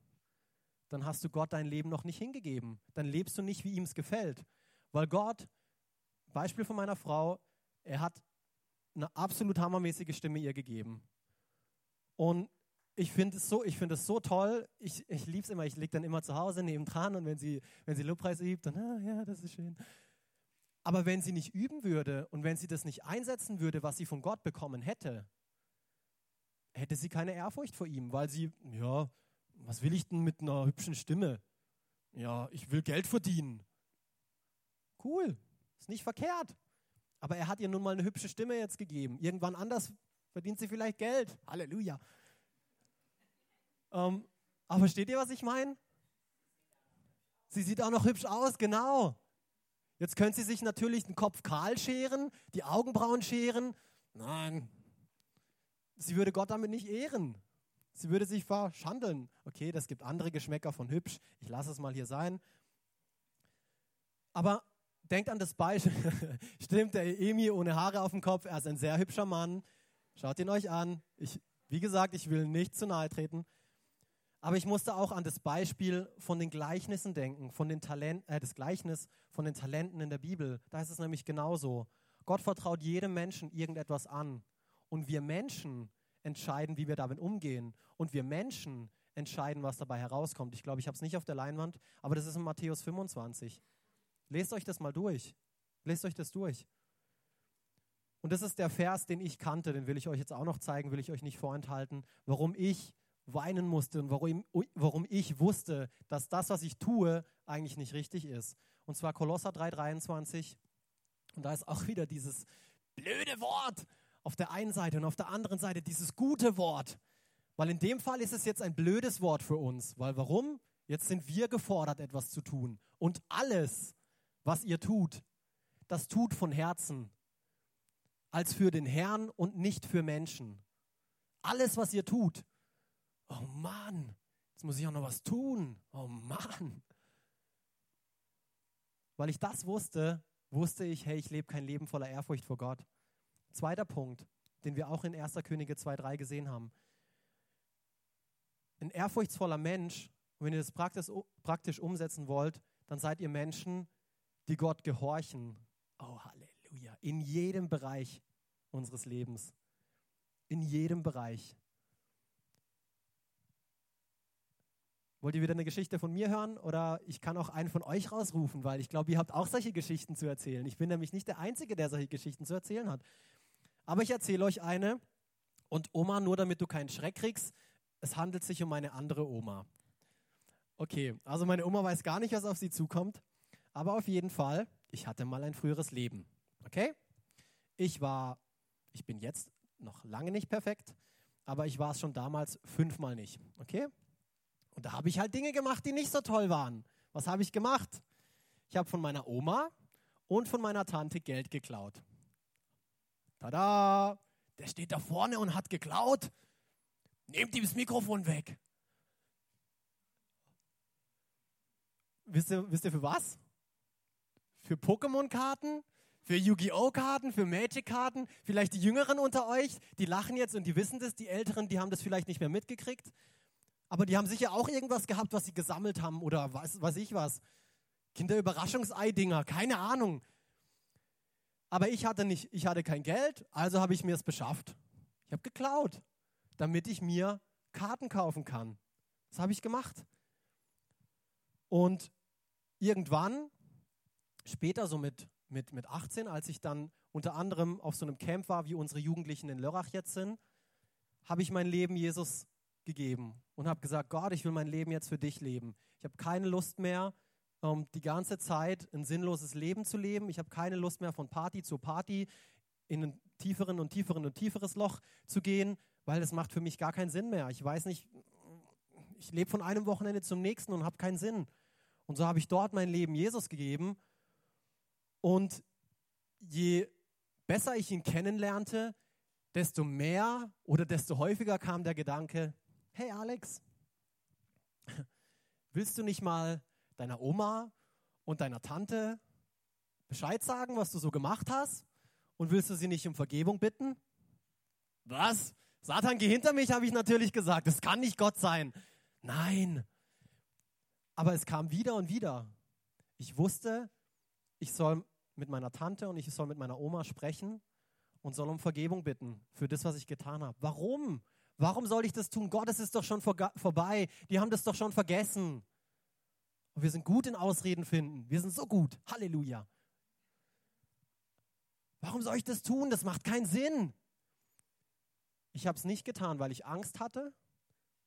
dann hast du Gott dein Leben noch nicht hingegeben. Dann lebst du nicht, wie ihm es gefällt. Weil Gott, Beispiel von meiner Frau, er hat eine absolut hammermäßige Stimme ihr gegeben. Und ich finde es so, ich finde es so toll. Ich, ich liebe es immer. Ich liege dann immer zu Hause neben dran und wenn sie, wenn sie Lobpreis übt, dann, ah, ja, das ist schön. Aber wenn sie nicht üben würde und wenn sie das nicht einsetzen würde, was sie von Gott bekommen hätte, hätte sie keine Ehrfurcht vor ihm, weil sie, ja, was will ich denn mit einer hübschen Stimme? Ja, ich will Geld verdienen. Cool, ist nicht verkehrt. Aber er hat ihr nun mal eine hübsche Stimme jetzt gegeben. Irgendwann anders verdient sie vielleicht Geld. Halleluja. Ähm, aber versteht ihr, was ich meine? Sie sieht auch noch hübsch aus, genau. Jetzt könnte sie sich natürlich den Kopf kahl scheren, die Augenbrauen scheren. Nein, sie würde Gott damit nicht ehren. Sie würde sich verschandeln. Okay, das gibt andere Geschmäcker von hübsch. Ich lasse es mal hier sein. Aber denkt an das Beispiel. [LAUGHS] Stimmt, der Emi ohne Haare auf dem Kopf, er ist ein sehr hübscher Mann. Schaut ihn euch an. Ich, wie gesagt, ich will nicht zu nahe treten. Aber ich musste auch an das Beispiel von den Gleichnissen denken, von den Talenten, äh, das Gleichnis von den Talenten in der Bibel. Da ist es nämlich genauso. Gott vertraut jedem Menschen irgendetwas an. Und wir Menschen entscheiden, wie wir damit umgehen. Und wir Menschen entscheiden, was dabei herauskommt. Ich glaube, ich habe es nicht auf der Leinwand, aber das ist in Matthäus 25. Lest euch das mal durch. Lest euch das durch. Und das ist der Vers, den ich kannte, den will ich euch jetzt auch noch zeigen, will ich euch nicht vorenthalten, warum ich weinen musste und warum, warum ich wusste, dass das, was ich tue, eigentlich nicht richtig ist. Und zwar Kolosser 3,23. Und da ist auch wieder dieses blöde Wort auf der einen Seite und auf der anderen Seite dieses gute Wort. Weil in dem Fall ist es jetzt ein blödes Wort für uns. Weil warum? Jetzt sind wir gefordert, etwas zu tun. Und alles, was ihr tut, das tut von Herzen, als für den Herrn und nicht für Menschen. Alles, was ihr tut. Oh Mann, jetzt muss ich auch noch was tun. Oh Mann. Weil ich das wusste, wusste ich, hey, ich lebe kein Leben voller Ehrfurcht vor Gott. Zweiter Punkt, den wir auch in 1. Könige 2.3 gesehen haben. Ein ehrfurchtsvoller Mensch, wenn ihr das praktisch, praktisch umsetzen wollt, dann seid ihr Menschen, die Gott gehorchen. Oh, Halleluja. In jedem Bereich unseres Lebens. In jedem Bereich. Wollt ihr wieder eine Geschichte von mir hören oder ich kann auch einen von euch rausrufen, weil ich glaube, ihr habt auch solche Geschichten zu erzählen. Ich bin nämlich nicht der Einzige, der solche Geschichten zu erzählen hat. Aber ich erzähle euch eine und Oma, nur damit du keinen Schreck kriegst, es handelt sich um eine andere Oma. Okay, also meine Oma weiß gar nicht, was auf sie zukommt, aber auf jeden Fall, ich hatte mal ein früheres Leben. Okay? Ich war, ich bin jetzt noch lange nicht perfekt, aber ich war es schon damals fünfmal nicht. Okay? Und da habe ich halt Dinge gemacht, die nicht so toll waren. Was habe ich gemacht? Ich habe von meiner Oma und von meiner Tante Geld geklaut. Tada! Der steht da vorne und hat geklaut. Nehmt ihm das Mikrofon weg. Wisst ihr, wisst ihr für was? Für Pokémon-Karten? Für Yu-Gi-Oh! Karten, für Magic-Karten, vielleicht die Jüngeren unter euch, die lachen jetzt und die wissen das, die Älteren, die haben das vielleicht nicht mehr mitgekriegt. Aber die haben sicher auch irgendwas gehabt, was sie gesammelt haben oder was weiß ich was. Kinderüberraschungsei-Dinger, keine Ahnung. Aber ich hatte nicht, ich hatte kein Geld, also habe ich mir es beschafft. Ich habe geklaut, damit ich mir Karten kaufen kann. Das habe ich gemacht. Und irgendwann, später so mit, mit, mit 18, als ich dann unter anderem auf so einem Camp war, wie unsere Jugendlichen in Lörrach jetzt sind, habe ich mein Leben Jesus gegeben und habe gesagt, Gott, ich will mein Leben jetzt für dich leben. Ich habe keine Lust mehr, ähm, die ganze Zeit ein sinnloses Leben zu leben. Ich habe keine Lust mehr, von Party zu Party in ein tieferen und tieferen und tieferes Loch zu gehen, weil das macht für mich gar keinen Sinn mehr. Ich weiß nicht, ich lebe von einem Wochenende zum nächsten und habe keinen Sinn. Und so habe ich dort mein Leben Jesus gegeben. Und je besser ich ihn kennenlernte, desto mehr oder desto häufiger kam der Gedanke, hey Alex, [LAUGHS] willst du nicht mal deiner Oma und deiner Tante Bescheid sagen, was du so gemacht hast? Und willst du sie nicht um Vergebung bitten? Was? Satan, geh hinter mich, habe ich natürlich gesagt. Das kann nicht Gott sein. Nein. Aber es kam wieder und wieder. Ich wusste, ich soll mit meiner Tante und ich soll mit meiner Oma sprechen und soll um Vergebung bitten für das, was ich getan habe. Warum? Warum soll ich das tun? Gott, es ist doch schon vor, vorbei. Die haben das doch schon vergessen. Und wir sind gut in Ausreden finden. Wir sind so gut. Halleluja. Warum soll ich das tun? Das macht keinen Sinn. Ich habe es nicht getan, weil ich Angst hatte.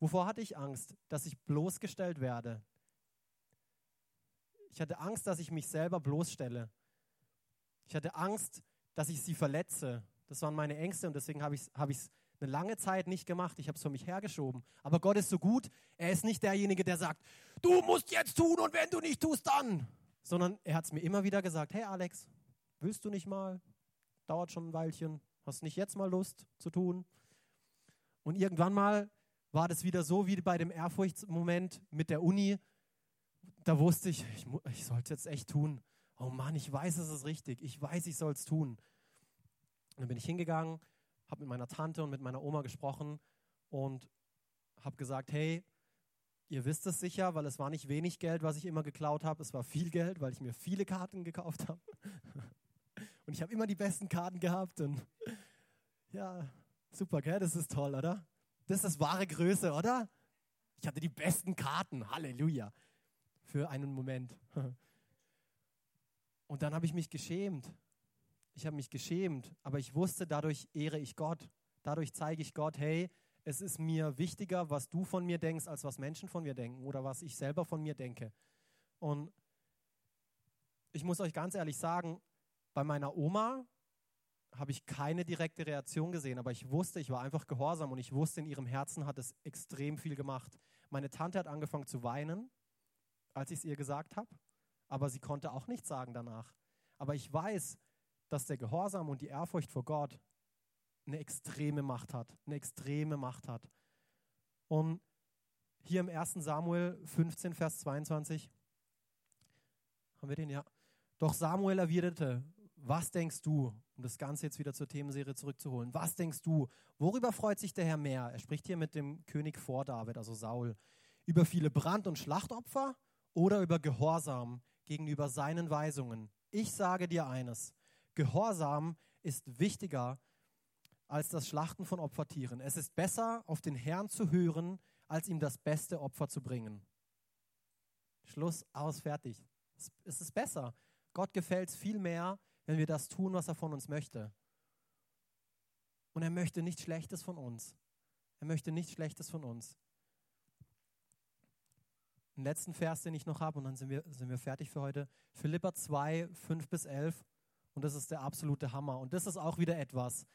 Wovor hatte ich Angst? Dass ich bloßgestellt werde. Ich hatte Angst, dass ich mich selber bloßstelle. Ich hatte Angst, dass ich sie verletze. Das waren meine Ängste und deswegen habe ich es hab eine lange Zeit nicht gemacht. Ich habe es für mich hergeschoben. Aber Gott ist so gut. Er ist nicht derjenige, der sagt, du musst jetzt tun und wenn du nicht tust, dann. Sondern er hat es mir immer wieder gesagt, hey Alex, willst du nicht mal? Dauert schon ein Weilchen. Hast nicht jetzt mal Lust zu tun? Und irgendwann mal war das wieder so wie bei dem Ehrfurchtsmoment mit der Uni. Da wusste ich, ich, ich sollte jetzt echt tun. Oh Mann, ich weiß, es ist richtig. Ich weiß, ich soll es tun. Dann bin ich hingegangen, habe mit meiner Tante und mit meiner Oma gesprochen und habe gesagt, hey, ihr wisst es sicher, weil es war nicht wenig Geld, was ich immer geklaut habe, es war viel Geld, weil ich mir viele Karten gekauft habe. [LAUGHS] Und ich habe immer die besten Karten gehabt und ja, super, gell? Das ist toll, oder? Das ist wahre Größe, oder? Ich hatte die besten Karten, Halleluja, für einen Moment. [LAUGHS] Und dann habe ich mich geschämt ich habe mich geschämt, aber ich wusste, dadurch ehre ich Gott. Dadurch zeige ich Gott, hey, es ist mir wichtiger, was du von mir denkst, als was Menschen von mir denken oder was ich selber von mir denke. Und ich muss euch ganz ehrlich sagen, bei meiner Oma habe ich keine direkte Reaktion gesehen, aber ich wusste, ich war einfach gehorsam und ich wusste, in ihrem Herzen hat es extrem viel gemacht. Meine Tante hat angefangen zu weinen als ich es ihr gesagt habe, aber sie konnte auch nichts sagen danach. Aber ich weiß, dass der Gehorsam und die Ehrfurcht vor Gott eine extreme Macht hat, eine extreme Macht hat. Und hier im 1. Samuel 15, Vers 22, haben wir den, ja. Doch Samuel erwiderte, was denkst du, um das Ganze jetzt wieder zur Themenserie zurückzuholen, was denkst du, worüber freut sich der Herr mehr? Er spricht hier mit dem König vor David, also Saul, über viele Brand- und Schlachtopfer oder über Gehorsam gegenüber seinen Weisungen. Ich sage dir eines, Gehorsam ist wichtiger als das Schlachten von Opfertieren. Es ist besser, auf den Herrn zu hören, als ihm das beste Opfer zu bringen. Schluss, aus, fertig. Es ist besser. Gott gefällt es viel mehr, wenn wir das tun, was er von uns möchte. Und er möchte nichts Schlechtes von uns. Er möchte nichts Schlechtes von uns. Den letzten Vers, den ich noch habe, und dann sind wir, sind wir fertig für heute. Philippa 2, 5 bis 11. Und das ist der absolute Hammer. Und das ist auch wieder etwas.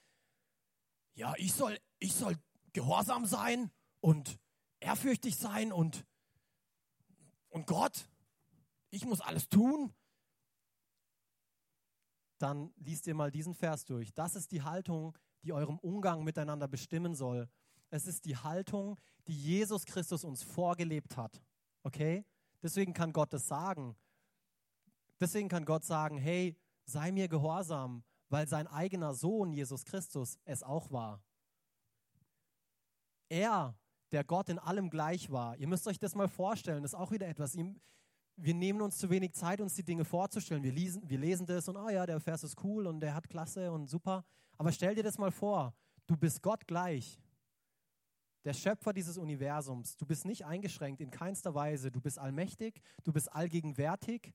Ja, ich soll, ich soll gehorsam sein und ehrfürchtig sein und, und Gott, ich muss alles tun. Dann liest ihr mal diesen Vers durch. Das ist die Haltung, die eurem Umgang miteinander bestimmen soll. Es ist die Haltung, die Jesus Christus uns vorgelebt hat. Okay? Deswegen kann Gott das sagen. Deswegen kann Gott sagen, hey, sei mir gehorsam, weil sein eigener Sohn Jesus Christus es auch war. Er, der Gott in allem gleich war. Ihr müsst euch das mal vorstellen, das ist auch wieder etwas. Wir nehmen uns zu wenig Zeit, uns die Dinge vorzustellen. Wir lesen, wir lesen das und, oh ja, der Vers ist cool und der hat Klasse und super. Aber stell dir das mal vor, du bist Gott gleich der Schöpfer dieses Universums. Du bist nicht eingeschränkt in keinster Weise. Du bist allmächtig, du bist allgegenwärtig,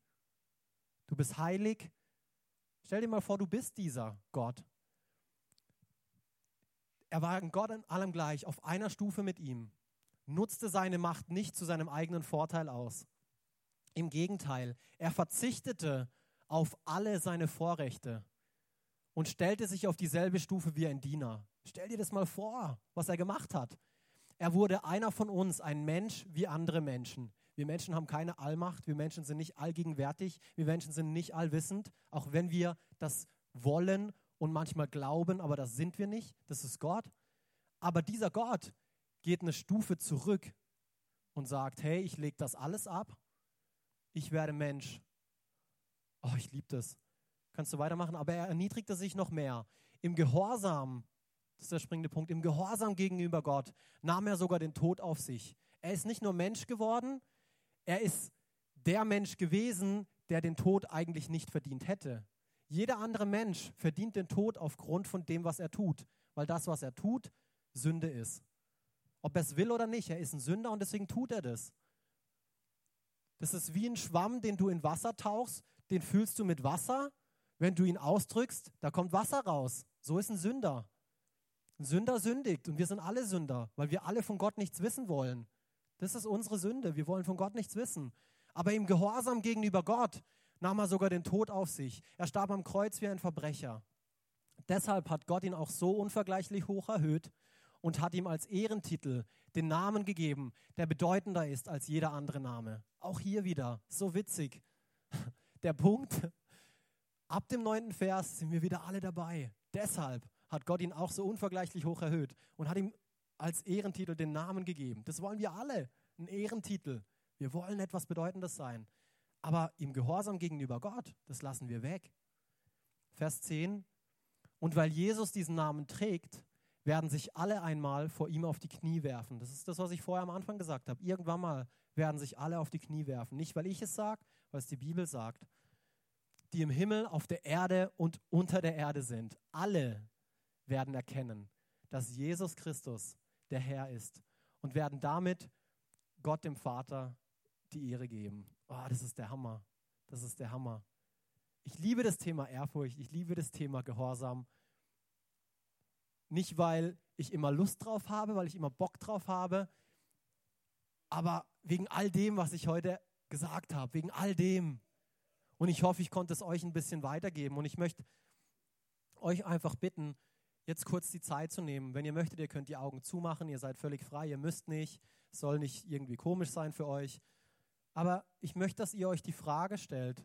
du bist heilig. Stell dir mal vor, du bist dieser Gott. Er war ein Gott in allem gleich, auf einer Stufe mit ihm, nutzte seine Macht nicht zu seinem eigenen Vorteil aus. Im Gegenteil, er verzichtete auf alle seine Vorrechte und stellte sich auf dieselbe Stufe wie ein Diener. Stell dir das mal vor, was er gemacht hat. Er wurde einer von uns, ein Mensch wie andere Menschen. Wir Menschen haben keine Allmacht, wir Menschen sind nicht allgegenwärtig, wir Menschen sind nicht allwissend, auch wenn wir das wollen und manchmal glauben, aber das sind wir nicht, das ist Gott. Aber dieser Gott geht eine Stufe zurück und sagt, hey, ich lege das alles ab, ich werde Mensch. Oh, ich liebe das. Kannst du weitermachen? Aber er erniedrigte sich noch mehr. Im Gehorsam das ist der springende Punkt. Im Gehorsam gegenüber Gott nahm er sogar den Tod auf sich. Er ist nicht nur Mensch geworden, er ist der Mensch gewesen, der den Tod eigentlich nicht verdient hätte. Jeder andere Mensch verdient den Tod aufgrund von dem, was er tut, weil das, was er tut, Sünde ist. Ob er es will oder nicht, er ist ein Sünder und deswegen tut er das. Das ist wie ein Schwamm, den du in Wasser tauchst, den fühlst du mit Wasser. Wenn du ihn ausdrückst, da kommt Wasser raus. So ist ein Sünder. Ein Sünder sündigt und wir sind alle Sünder, weil wir alle von Gott nichts wissen wollen. Das ist unsere Sünde. Wir wollen von Gott nichts wissen. Aber im Gehorsam gegenüber Gott nahm er sogar den Tod auf sich. Er starb am Kreuz wie ein Verbrecher. Deshalb hat Gott ihn auch so unvergleichlich hoch erhöht und hat ihm als Ehrentitel den Namen gegeben, der bedeutender ist als jeder andere Name. Auch hier wieder, so witzig. [LAUGHS] Der Punkt, ab dem neunten Vers sind wir wieder alle dabei. Deshalb hat Gott ihn auch so unvergleichlich hoch erhöht und hat ihm als Ehrentitel den Namen gegeben. Das wollen wir alle, einen Ehrentitel. Wir wollen etwas Bedeutendes sein. Aber im Gehorsam gegenüber Gott, das lassen wir weg. Vers 10. Und weil Jesus diesen Namen trägt, werden sich alle einmal vor ihm auf die Knie werfen. Das ist das, was ich vorher am Anfang gesagt habe. Irgendwann mal werden sich alle auf die Knie werfen. Nicht, weil ich es sage, weil es die Bibel sagt. Die im Himmel, auf der Erde und unter der Erde sind. Alle werden erkennen, dass Jesus Christus der Herr ist und werden damit Gott dem Vater die Ehre geben. Oh, das ist der Hammer. Das ist der Hammer. Ich liebe das Thema Ehrfurcht, ich liebe das Thema Gehorsam. Nicht, weil ich immer Lust drauf habe, weil ich immer Bock drauf habe, aber wegen all dem, was ich heute gesagt habe, wegen all dem. Und ich hoffe, ich konnte es euch ein bisschen weitergeben. Und ich möchte euch einfach bitten, jetzt kurz die Zeit zu nehmen. Wenn ihr möchtet, ihr könnt die Augen zumachen, ihr seid völlig frei, ihr müsst nicht, es soll nicht irgendwie komisch sein für euch. Aber ich möchte, dass ihr euch die Frage stellt,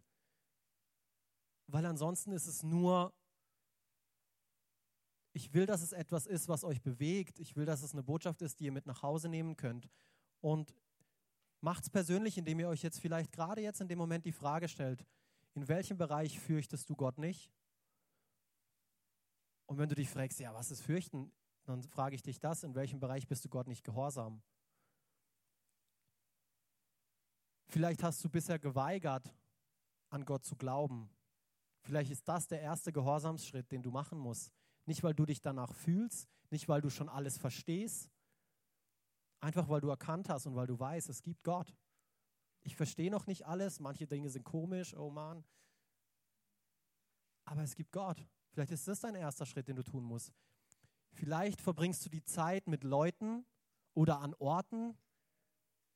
weil ansonsten ist es nur, ich will, dass es etwas ist, was euch bewegt. Ich will, dass es eine Botschaft ist, die ihr mit nach Hause nehmen könnt. Und macht es persönlich, indem ihr euch jetzt vielleicht gerade jetzt in dem Moment die Frage stellt, in welchem Bereich fürchtest du Gott nicht? Und wenn du dich fragst, ja, was ist fürchten? Dann frage ich dich das, in welchem Bereich bist du Gott nicht gehorsam? Vielleicht hast du bisher geweigert, an Gott zu glauben. Vielleicht ist das der erste Gehorsamsschritt, den du machen musst. Nicht, weil du dich danach fühlst, nicht, weil du schon alles verstehst, einfach weil du erkannt hast und weil du weißt, es gibt Gott. Ich verstehe noch nicht alles, manche Dinge sind komisch, oh Mann. Aber es gibt Gott. Vielleicht ist das dein erster Schritt, den du tun musst. Vielleicht verbringst du die Zeit mit Leuten oder an Orten,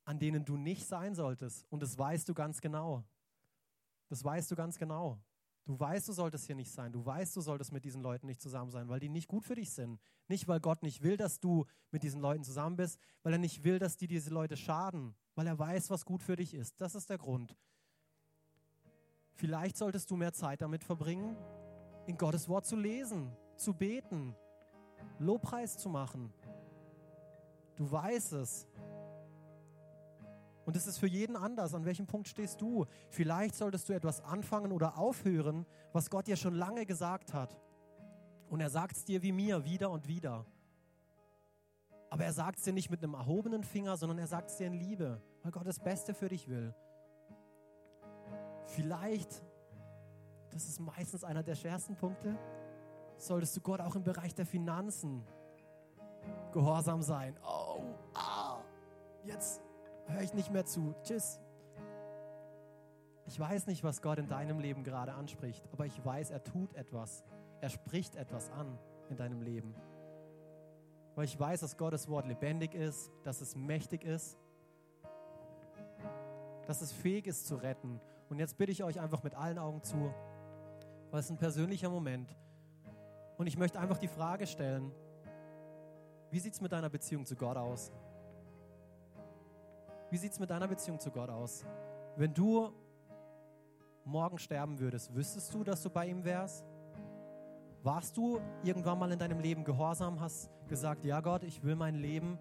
an denen du nicht sein solltest. Und das weißt du ganz genau. Das weißt du ganz genau. Du weißt, du solltest hier nicht sein. Du weißt, du solltest mit diesen Leuten nicht zusammen sein, weil die nicht gut für dich sind. Nicht, weil Gott nicht will, dass du mit diesen Leuten zusammen bist, weil er nicht will, dass die diese Leute schaden, weil er weiß, was gut für dich ist. Das ist der Grund. Vielleicht solltest du mehr Zeit damit verbringen, in Gottes Wort zu lesen, zu beten, Lobpreis zu machen. Du weißt es. Und es ist für jeden anders. An welchem Punkt stehst du? Vielleicht solltest du etwas anfangen oder aufhören, was Gott dir schon lange gesagt hat. Und er sagt es dir wie mir wieder und wieder. Aber er sagt es dir nicht mit einem erhobenen Finger, sondern er sagt es dir in Liebe, weil Gott das Beste für dich will. Vielleicht, das ist meistens einer der schwersten Punkte, solltest du Gott auch im Bereich der Finanzen gehorsam sein. Oh, ah, jetzt höre ich nicht mehr zu. Tschüss. Ich weiß nicht, was Gott in deinem Leben gerade anspricht, aber ich weiß, er tut etwas. Er spricht etwas an in deinem Leben. Weil ich weiß, dass Gottes Wort lebendig ist, dass es mächtig ist, dass es fähig ist zu retten. Und jetzt bitte ich euch einfach mit allen Augen zu, weil es ein persönlicher Moment. Und ich möchte einfach die Frage stellen, wie sieht es mit deiner Beziehung zu Gott aus? Wie sieht es mit deiner Beziehung zu Gott aus? Wenn du morgen sterben würdest, wüsstest du, dass du bei ihm wärst? Warst du irgendwann mal in deinem Leben gehorsam, hast gesagt, ja Gott, ich will mein Leben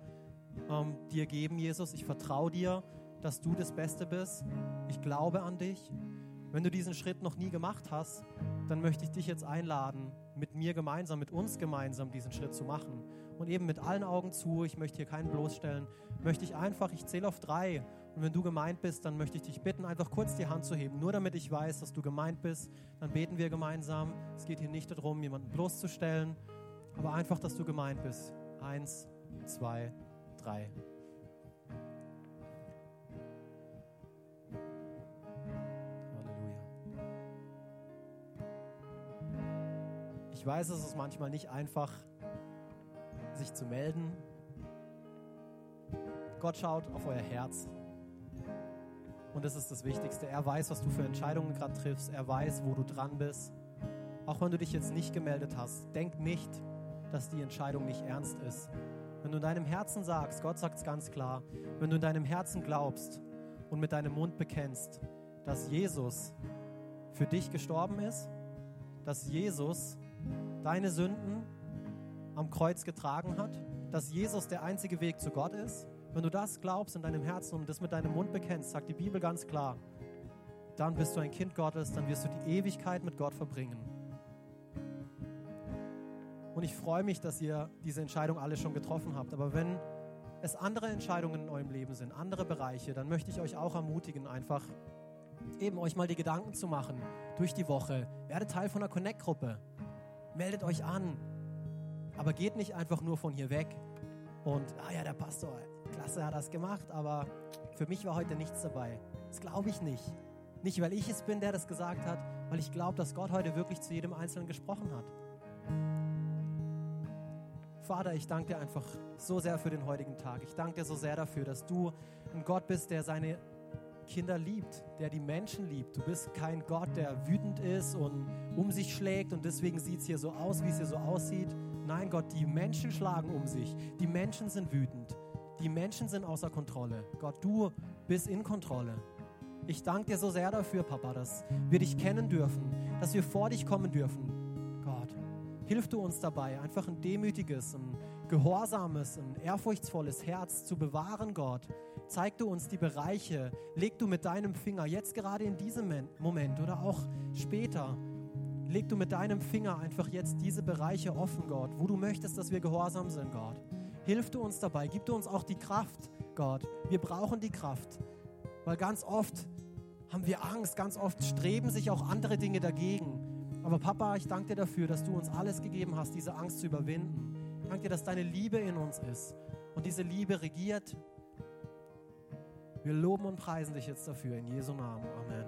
ähm, dir geben, Jesus, ich vertraue dir, dass du das Beste bist, ich glaube an dich. Wenn du diesen Schritt noch nie gemacht hast, dann möchte ich dich jetzt einladen, mit mir gemeinsam, mit uns gemeinsam diesen Schritt zu machen und eben mit allen Augen zu, ich möchte hier keinen bloßstellen, möchte ich einfach, ich zähle auf drei und wenn du gemeint bist, dann möchte ich dich bitten, einfach kurz die Hand zu heben, nur damit ich weiß, dass du gemeint bist. Dann beten wir gemeinsam. Es geht hier nicht darum, jemanden bloßzustellen, aber einfach, dass du gemeint bist. Eins, zwei, drei. Ich weiß, es ist manchmal nicht einfach, sich zu melden. Gott schaut auf euer Herz. Und das ist das Wichtigste. Er weiß, was du für Entscheidungen gerade triffst. Er weiß, wo du dran bist. Auch wenn du dich jetzt nicht gemeldet hast, denk nicht, dass die Entscheidung nicht ernst ist. Wenn du in deinem Herzen sagst, Gott sagt es ganz klar, wenn du in deinem Herzen glaubst und mit deinem Mund bekennst, dass Jesus für dich gestorben ist, dass Jesus deine Sünden am Kreuz getragen hat, dass Jesus der einzige Weg zu Gott ist, wenn du das glaubst in deinem Herzen und das mit deinem Mund bekennst, sagt die Bibel ganz klar, dann bist du ein Kind Gottes, dann wirst du die Ewigkeit mit Gott verbringen. Und ich freue mich, dass ihr diese Entscheidung alle schon getroffen habt. Aber wenn es andere Entscheidungen in eurem Leben sind, andere Bereiche, dann möchte ich euch auch ermutigen, einfach eben euch mal die Gedanken zu machen durch die Woche. Werdet Teil von einer Connect-Gruppe. Meldet euch an, aber geht nicht einfach nur von hier weg und, ah ja, der Pastor, klasse hat das gemacht, aber für mich war heute nichts dabei. Das glaube ich nicht. Nicht, weil ich es bin, der das gesagt hat, weil ich glaube, dass Gott heute wirklich zu jedem Einzelnen gesprochen hat. Vater, ich danke dir einfach so sehr für den heutigen Tag. Ich danke dir so sehr dafür, dass du ein Gott bist, der seine Kinder liebt, der die Menschen liebt. Du bist kein Gott, der wütend ist und um sich schlägt und deswegen sieht es hier so aus, wie es hier so aussieht, Nein, Gott, die Menschen schlagen um sich. Die Menschen sind wütend. Die Menschen sind außer Kontrolle. Gott, du bist in Kontrolle. Ich danke dir so sehr dafür, Papa, dass wir dich kennen dürfen, dass wir vor dich kommen dürfen. Gott, hilf du uns dabei, einfach ein demütiges, ein gehorsames, ein ehrfurchtsvolles Herz zu bewahren, Gott. Zeig du uns die Bereiche, leg du mit deinem Finger, jetzt gerade in diesem Moment oder auch später, leg du mit deinem Finger einfach jetzt diese Bereiche offen, Gott, wo du möchtest, dass wir gehorsam sind, Gott. Hilf du uns dabei, gib du uns auch die Kraft, Gott. Wir brauchen die Kraft, weil ganz oft haben wir Angst, ganz oft streben sich auch andere Dinge dagegen. Aber Papa, ich danke dir dafür, dass du uns alles gegeben hast, diese Angst zu überwinden. Ich danke dir, dass deine Liebe in uns ist und diese Liebe regiert. Wir loben und preisen dich jetzt dafür in Jesu Namen. Amen.